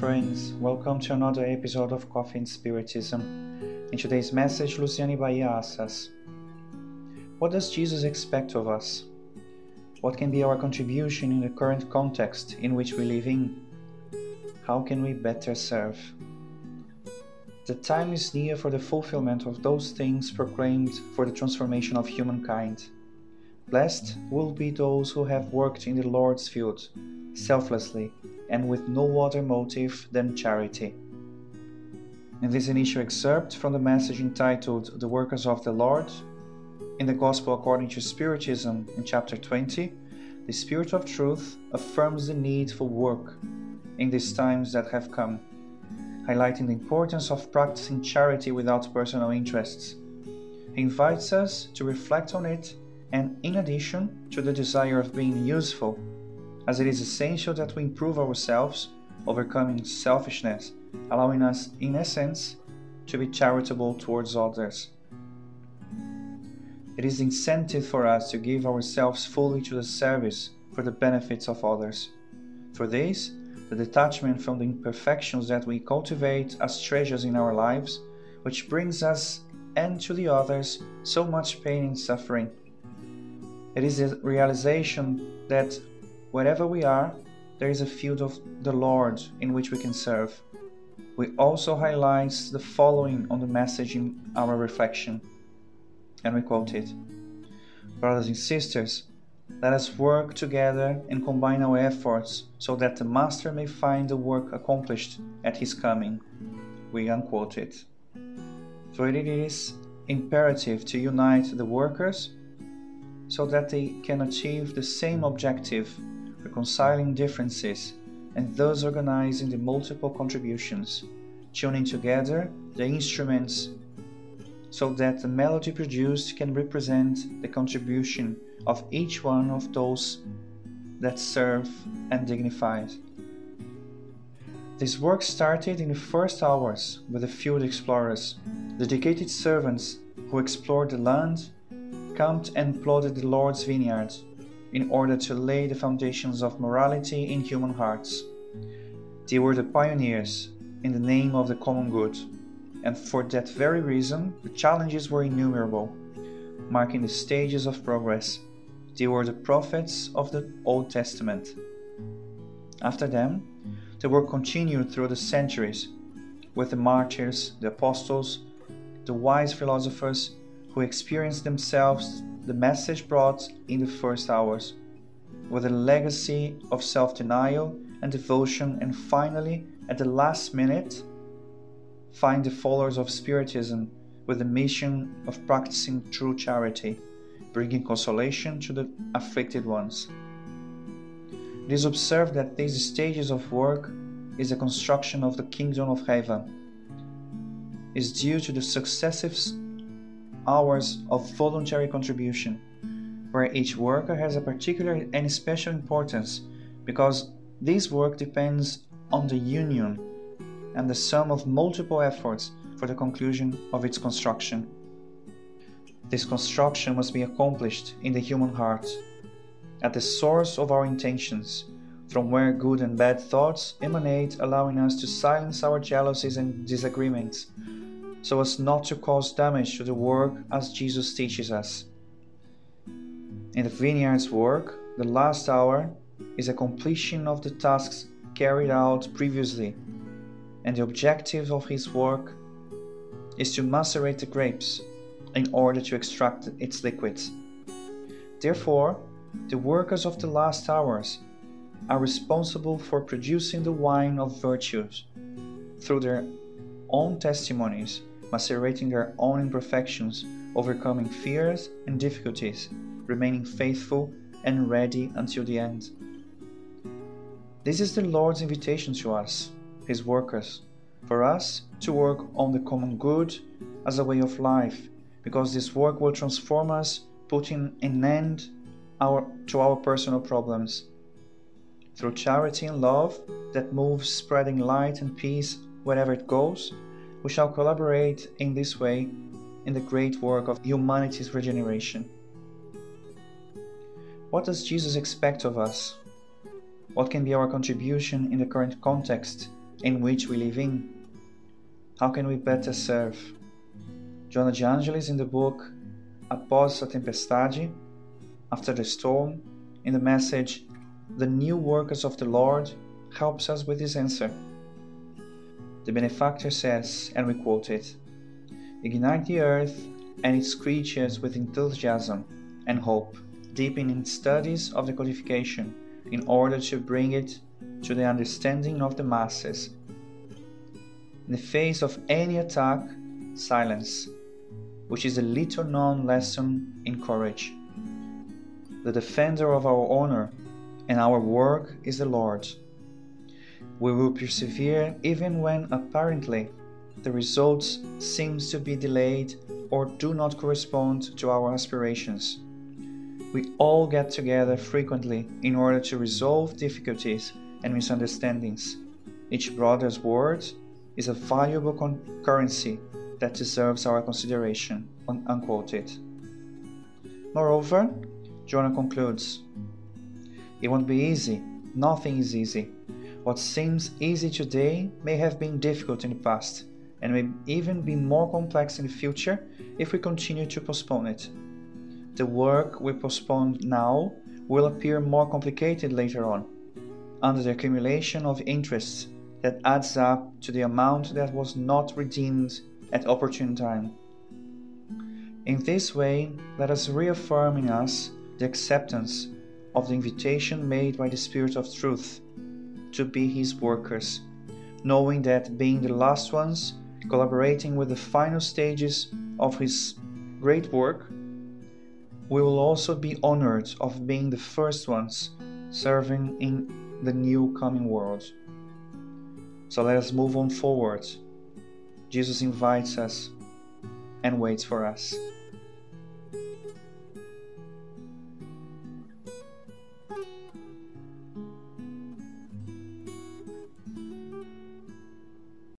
friends. Welcome to another episode of Coffee and Spiritism. In today's message, Luciane Bahia asks us What does Jesus expect of us? What can be our contribution in the current context in which we live in? How can we better serve? The time is near for the fulfillment of those things proclaimed for the transformation of humankind. Blessed will be those who have worked in the Lord's field, selflessly and with no other motive than charity. In this initial excerpt from the message entitled The Workers of the Lord, in the Gospel according to Spiritism in chapter 20, the Spirit of Truth affirms the need for work in these times that have come, highlighting the importance of practicing charity without personal interests. He invites us to reflect on it and, in addition to the desire of being useful as it is essential that we improve ourselves, overcoming selfishness, allowing us, in essence, to be charitable towards others. It is incentive for us to give ourselves fully to the service for the benefits of others. For this, the detachment from the imperfections that we cultivate as treasures in our lives, which brings us and to the others so much pain and suffering. It is a realization that Wherever we are, there is a field of the Lord in which we can serve. We also highlights the following on the message in our reflection, and we quote it Brothers and sisters, let us work together and combine our efforts so that the Master may find the work accomplished at his coming. We unquote it. So it is imperative to unite the workers so that they can achieve the same objective reconciling differences, and thus organizing the multiple contributions, tuning together the instruments so that the melody produced can represent the contribution of each one of those that serve and dignify. This work started in the first hours with the field explorers, dedicated servants who explored the land, camped and plotted the Lord's vineyards, in order to lay the foundations of morality in human hearts. They were the pioneers in the name of the common good, and for that very reason, the challenges were innumerable, marking the stages of progress. They were the prophets of the Old Testament. After them, the work continued through the centuries with the martyrs, the apostles, the wise philosophers who experienced themselves the message brought in the first hours, with a legacy of self denial and devotion, and finally, at the last minute, find the followers of Spiritism with the mission of practicing true charity, bringing consolation to the afflicted ones. It is observed that these stages of work is the construction of the kingdom of heaven is due to the successive hours of voluntary contribution, where each worker has a particular and special importance because this work depends on the union and the sum of multiple efforts for the conclusion of its construction. This construction must be accomplished in the human heart, at the source of our intentions, from where good and bad thoughts emanate, allowing us to silence our jealousies and disagreements so as not to cause damage to the work as Jesus teaches us. In the vineyard's work, the last hour is a completion of the tasks carried out previously, and the objective of his work is to macerate the grapes in order to extract its liquids. Therefore, the workers of the last hours are responsible for producing the wine of virtues through their own testimonies macerating their own imperfections, overcoming fears and difficulties, remaining faithful and ready until the end. This is the Lord's invitation to us, His workers, for us to work on the common good as a way of life, because this work will transform us, putting an end our, to our personal problems. Through charity and love that moves, spreading light and peace wherever it goes, we shall collaborate in this way in the great work of humanity's regeneration. What does Jesus expect of us? What can be our contribution in the current context in which we live in? How can we better serve? Joanna de Angelis in the book Após a Tempestade, After the Storm, in the message The New Workers of the Lord, helps us with this answer. The benefactor says, and we quote it Ignite the earth and its creatures with enthusiasm and hope, deepening studies of the codification in order to bring it to the understanding of the masses. In the face of any attack, silence, which is a little known lesson in courage. The defender of our honor and our work is the Lord. We will persevere even when apparently the results seems to be delayed or do not correspond to our aspirations. We all get together frequently in order to resolve difficulties and misunderstandings. Each brother's word is a valuable currency that deserves our consideration. Unquoted. Moreover, Joanna concludes It won't be easy. Nothing is easy. What seems easy today may have been difficult in the past and may even be more complex in the future if we continue to postpone it the work we postpone now will appear more complicated later on, under the accumulation of interests that adds up to the amount that was not redeemed at opportune time. In this way, let us reaffirm in us the acceptance of the invitation made by the Spirit of truth to be His workers, knowing that being the last ones, collaborating with the final stages of His great work, we will also be honored of being the first ones serving in the new coming world. So let us move on forward. Jesus invites us and waits for us.